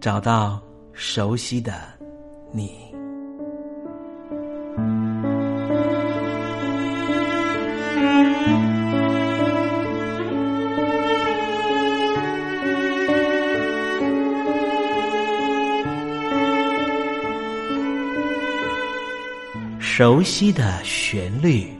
找到熟悉的你，熟悉的旋律。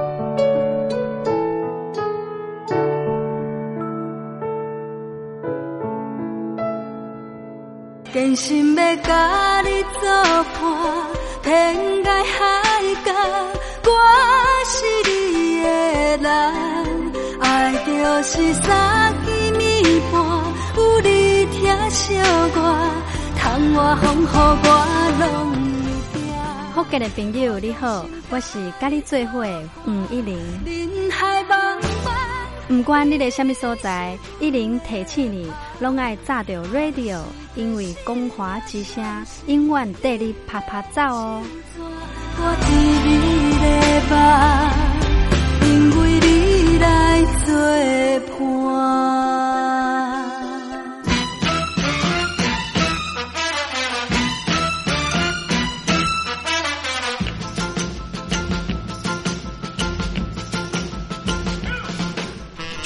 真心要甲你作伴，天涯海角，我是你的人。爱就是三更暝半，有你疼惜我，窗外风雨我拢会惊。福建的朋友你好，我是甲你做伙吴一玲。不管你在什么所在，一零提起你，拢爱炸着 radio，因为光华之声永远带你啪啪走哦。我因为你来作伴。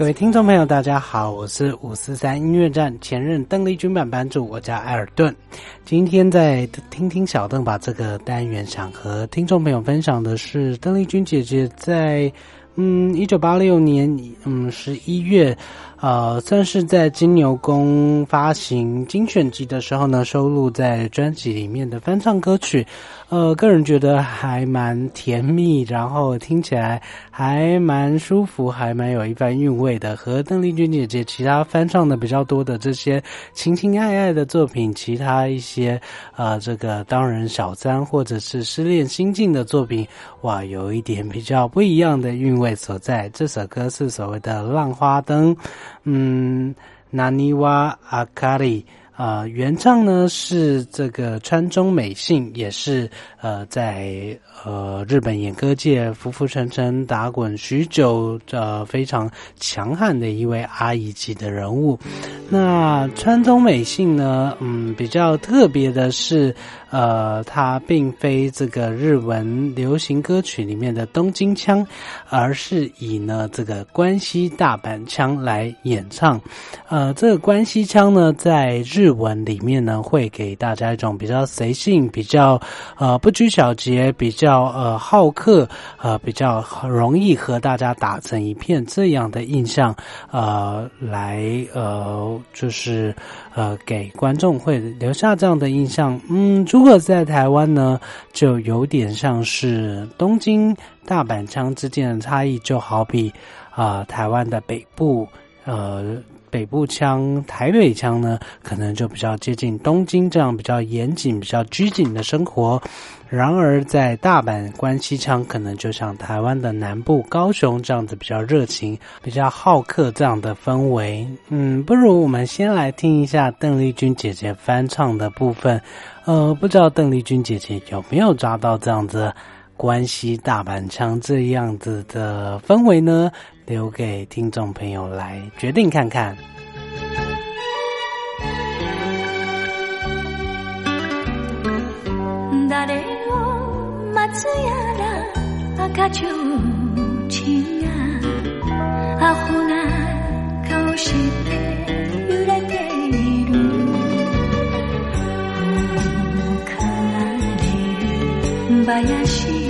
各位听众朋友，大家好，我是五四三音乐站前任邓丽君版版主，我叫艾尔顿。今天在听听小邓把这个单元，想和听众朋友分享的是邓丽君姐姐在嗯一九八六年嗯十一月。呃，算是在金牛宫发行精选集的时候呢，收录在专辑里面的翻唱歌曲。呃，个人觉得还蛮甜蜜，然后听起来还蛮舒服，还蛮有一番韵味的。和邓丽君姐姐其他翻唱的比较多的这些情情爱爱的作品，其他一些呃这个当人小三或者是失恋心境的作品，哇，有一点比较不一样的韵味所在。这首歌是所谓的《浪花灯》。嗯，纳尼瓦阿卡里啊，原唱呢是这个川中美幸，也是呃在呃日本演歌界浮浮沉沉打滚许久呃非常强悍的一位阿姨级的人物。那川中美幸呢，嗯，比较特别的是。呃，它并非这个日文流行歌曲里面的东京腔，而是以呢这个关西大阪腔来演唱。呃，这个关西腔呢，在日文里面呢，会给大家一种比较随性、比较呃不拘小节、比较呃好客、呃比较容易和大家打成一片这样的印象。呃，来呃就是呃给观众会留下这样的印象。嗯，如果在台湾呢，就有点像是东京、大阪腔之间的差异，就好比啊，台湾的北部，呃，北部腔、台北腔呢，可能就比较接近东京这样比较严谨、比较拘谨的生活。然而，在大阪关西腔，可能就像台湾的南部高雄这样子比较热情、比较好客这样的氛围。嗯，不如我们先来听一下邓丽君姐姐翻唱的部分。呃，不知道邓丽君姐姐有没有抓到这样子关西大阪腔这样子的氛围呢？留给听众朋友来决定看看。誰を待つやら赤ちょうちんがアホな顔して揺れている。ほかで林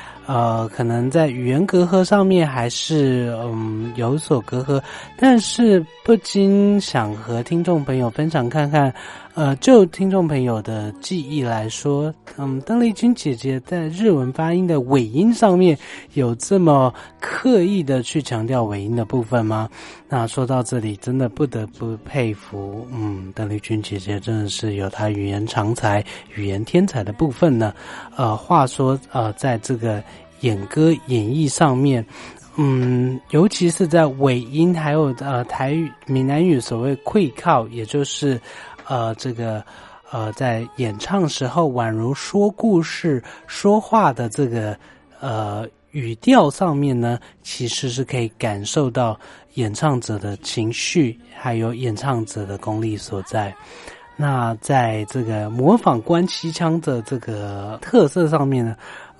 呃，可能在语言隔阂上面还是嗯有所隔阂，但是不禁想和听众朋友分享看看，呃，就听众朋友的记忆来说，嗯，邓丽君姐姐在日文发音的尾音上面有这么刻意的去强调尾音的部分吗？那说到这里，真的不得不佩服，嗯，邓丽君姐姐真的是有她语言长才、语言天才的部分呢。呃，话说，呃，在这个演歌演绎上面，嗯，尤其是在尾音，还有呃台语、闽南语所谓“溃靠”，也就是呃这个呃在演唱时候宛如说故事、说话的这个呃语调上面呢，其实是可以感受到演唱者的情绪，还有演唱者的功力所在。那在这个模仿关西腔的这个特色上面呢？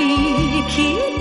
一起。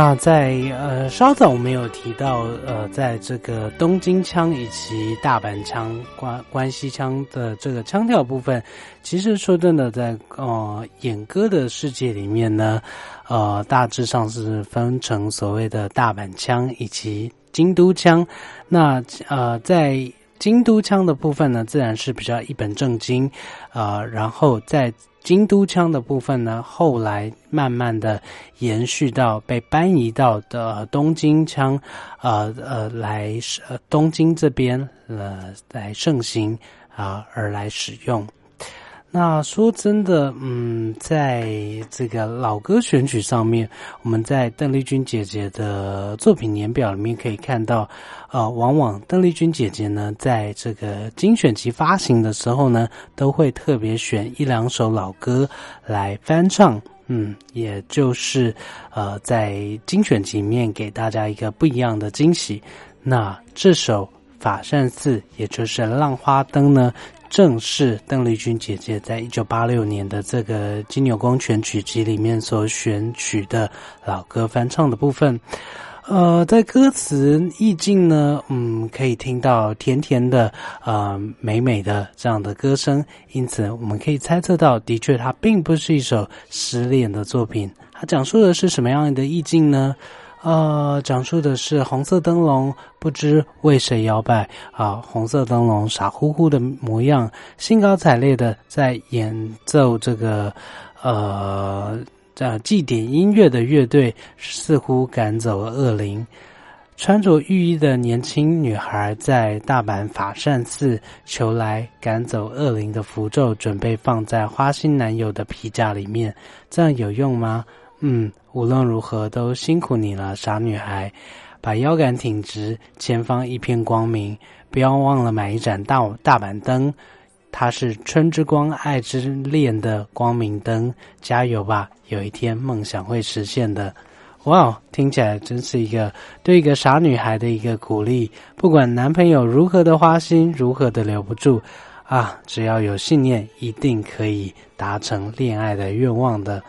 那在呃稍早我们有提到呃在这个东京腔以及大阪腔关关西腔的这个腔调部分，其实说真的，在呃演歌的世界里面呢，呃大致上是分成所谓的大阪腔以及京都腔。那呃在京都腔的部分呢，自然是比较一本正经，呃然后在。京都腔的部分呢，后来慢慢的延续到被搬移到的东京腔，呃呃来东京这边呃来盛行啊而来使用。那说真的，嗯，在这个老歌选曲上面，我们在邓丽君姐姐的作品年表里面可以看到，呃，往往邓丽君姐姐呢，在这个精选集发行的时候呢，都会特别选一两首老歌来翻唱，嗯，也就是呃，在精选集里面给大家一个不一样的惊喜。那这首《法善寺》，也就是《浪花灯》呢？正是邓丽君姐姐在一九八六年的这个金牛宫全曲集里面所选取的老歌翻唱的部分。呃，在歌词意境呢，嗯，可以听到甜甜的、呃美美的这样的歌声，因此我们可以猜测到，的确它并不是一首失恋的作品。它讲述的是什么样的意境呢？呃，讲述的是红色灯笼不知为谁摇摆啊，红色灯笼傻乎乎的模样，兴高采烈的在演奏这个呃这祭典音乐的乐队，似乎赶走了恶灵。穿着浴衣的年轻女孩在大阪法善寺求来赶走恶灵的符咒，准备放在花心男友的皮夹里面，这样有用吗？嗯，无论如何都辛苦你了，傻女孩，把腰杆挺直，前方一片光明，不要忘了买一盏大大板灯，它是春之光、爱之恋的光明灯，加油吧，有一天梦想会实现的。哇哦，听起来真是一个对一个傻女孩的一个鼓励。不管男朋友如何的花心，如何的留不住，啊，只要有信念，一定可以达成恋爱的愿望的。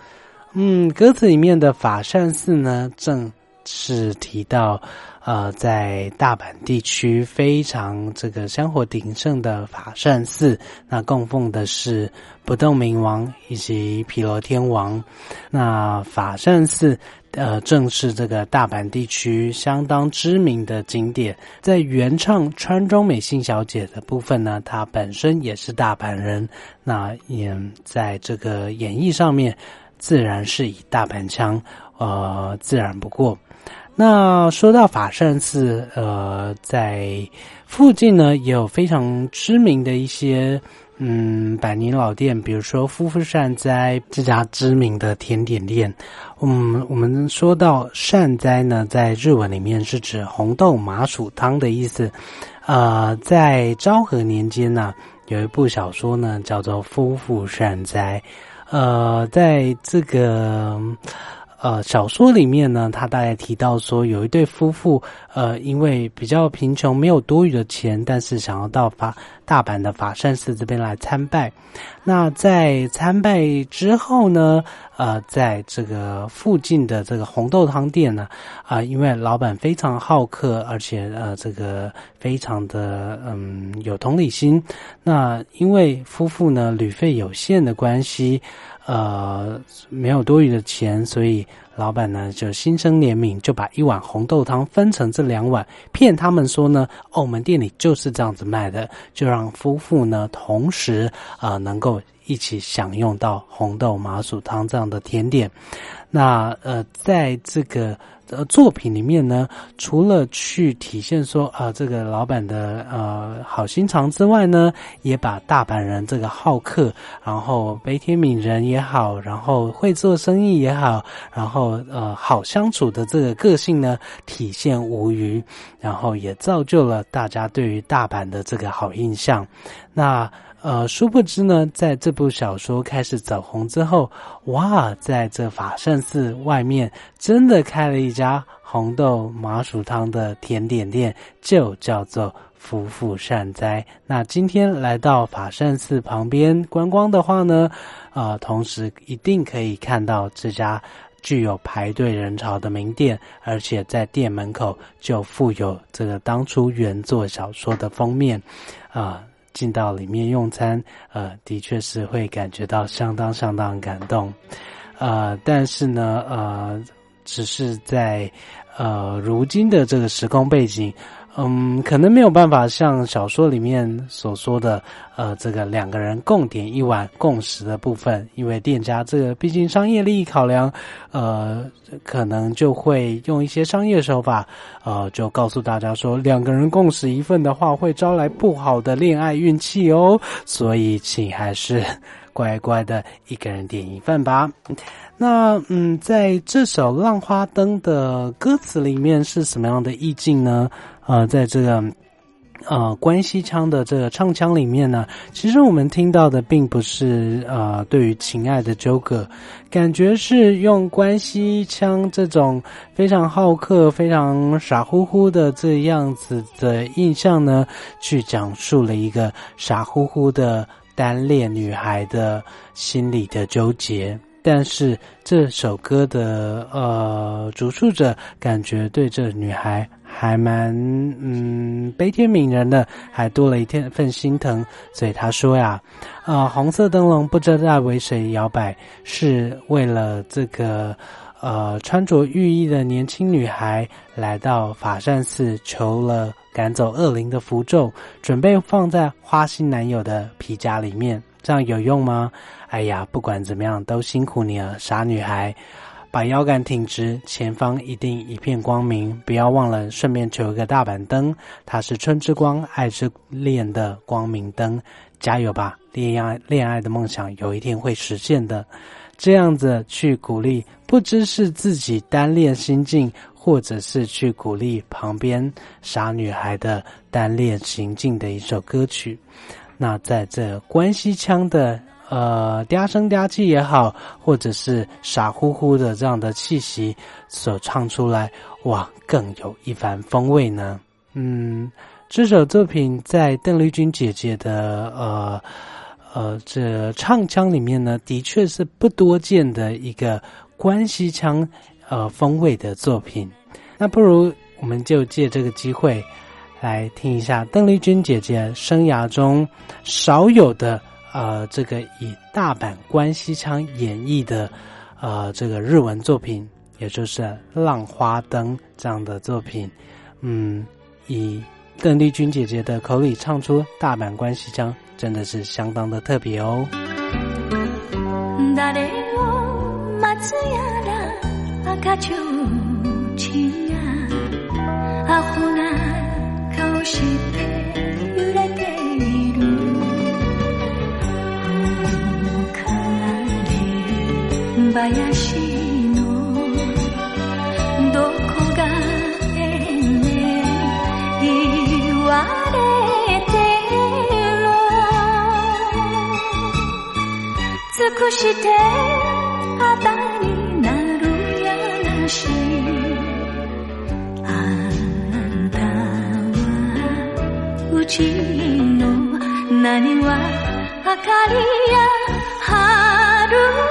嗯，歌词里面的法善寺呢，正是提到。呃，在大阪地区非常这个香火鼎盛的法善寺，那供奉的是不动明王以及毗罗天王。那法善寺呃，正是这个大阪地区相当知名的景点。在原唱川中美幸小姐的部分呢，她本身也是大阪人，那也在这个演绎上面，自然是以大阪腔，呃，自然不过。那说到法善寺，呃，在附近呢也有非常知名的一些嗯百年老店，比如说夫妇善哉这家知名的甜点店。嗯，我们说到善哉呢，在日文里面是指红豆麻薯汤的意思。呃，在昭和年间呢，有一部小说呢叫做《夫妇善哉》。呃，在这个。呃，小说里面呢，他大概提到说，有一对夫妇，呃，因为比较贫穷，没有多余的钱，但是想要到法大阪的法善寺这边来参拜。那在参拜之后呢，呃，在这个附近的这个红豆汤店呢，啊，因为老板非常好客，而且呃，这个非常的嗯有同理心。那因为夫妇呢旅费有限的关系。呃，没有多余的钱，所以老板呢就心生怜悯，就把一碗红豆汤分成这两碗，骗他们说呢，澳门店里就是这样子卖的，就让夫妇呢同时啊能够一起享用到红豆麻薯汤这样的甜点。那呃，在这个。呃，作品里面呢，除了去体现说啊，这个老板的呃好心肠之外呢，也把大阪人这个好客，然后悲天悯人也好，然后会做生意也好，然后呃好相处的这个个性呢，体现无余，然后也造就了大家对于大阪的这个好印象。那。呃，殊不知呢，在这部小说开始走红之后，哇，在这法善寺外面真的开了一家红豆麻薯汤的甜点店，就叫做夫妇善哉。那今天来到法善寺旁边观光的话呢，啊，同时一定可以看到这家具有排队人潮的名店，而且在店门口就附有这个当初原作小说的封面，啊。进到里面用餐，呃，的确是会感觉到相当相当感动，呃，但是呢，呃，只是在呃如今的这个时空背景。嗯，可能没有办法像小说里面所说的，呃，这个两个人共点一碗共食的部分，因为店家这个毕竟商业利益考量，呃，可能就会用一些商业手法，呃，就告诉大家说，两个人共食一份的话，会招来不好的恋爱运气哦，所以请还是乖乖的一个人点一份吧。那嗯，在这首《浪花灯》的歌词里面是什么样的意境呢？呃，在这个呃关西腔的这个唱腔里面呢，其实我们听到的并不是呃对于情爱的纠葛，感觉是用关西腔这种非常好客、非常傻乎乎的这样子的印象呢，去讲述了一个傻乎乎的单恋女孩的心理的纠结。但是这首歌的呃主述者感觉对这女孩。还蛮嗯悲天悯人的，还多了一天份心疼，所以他说呀，呃，红色灯笼不知在为谁摇摆，是为了这个呃穿着浴衣的年轻女孩来到法善寺求了赶走恶灵的符咒，准备放在花心男友的皮夹里面，这样有用吗？哎呀，不管怎么样都辛苦你了，傻女孩。把腰杆挺直，前方一定一片光明。不要忘了，顺便求一个大板灯，它是春之光，爱之恋的光明灯。加油吧，恋爱恋爱的梦想有一天会实现的。这样子去鼓励，不知是自己单恋心境，或者是去鼓励旁边傻女孩的单恋行径的一首歌曲。那在这关西腔的。呃嗲声嗲气也好，或者是傻乎乎的这样的气息所唱出来，哇，更有一番风味呢。嗯，这首作品在邓丽君姐姐的呃呃这唱腔里面呢，的确是不多见的一个关西腔呃风味的作品。那不如我们就借这个机会。来听一下邓丽君姐姐生涯中少有的呃，这个以大阪关西腔演绎的呃这个日文作品，也就是《浪花灯》这样的作品。嗯，以邓丽君姐姐的口里唱出大阪关西腔，真的是相当的特别哦。林のどこがええね言われてろ尽くして肌になるやなしちの何は明かりや春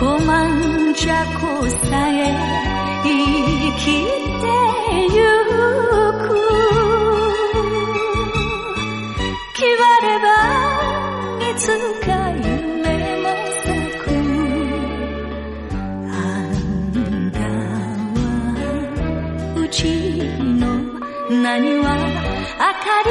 こまんじゃこさえ生きてゆく。決まればいつか夢も咲くあんたはうちの何は明かり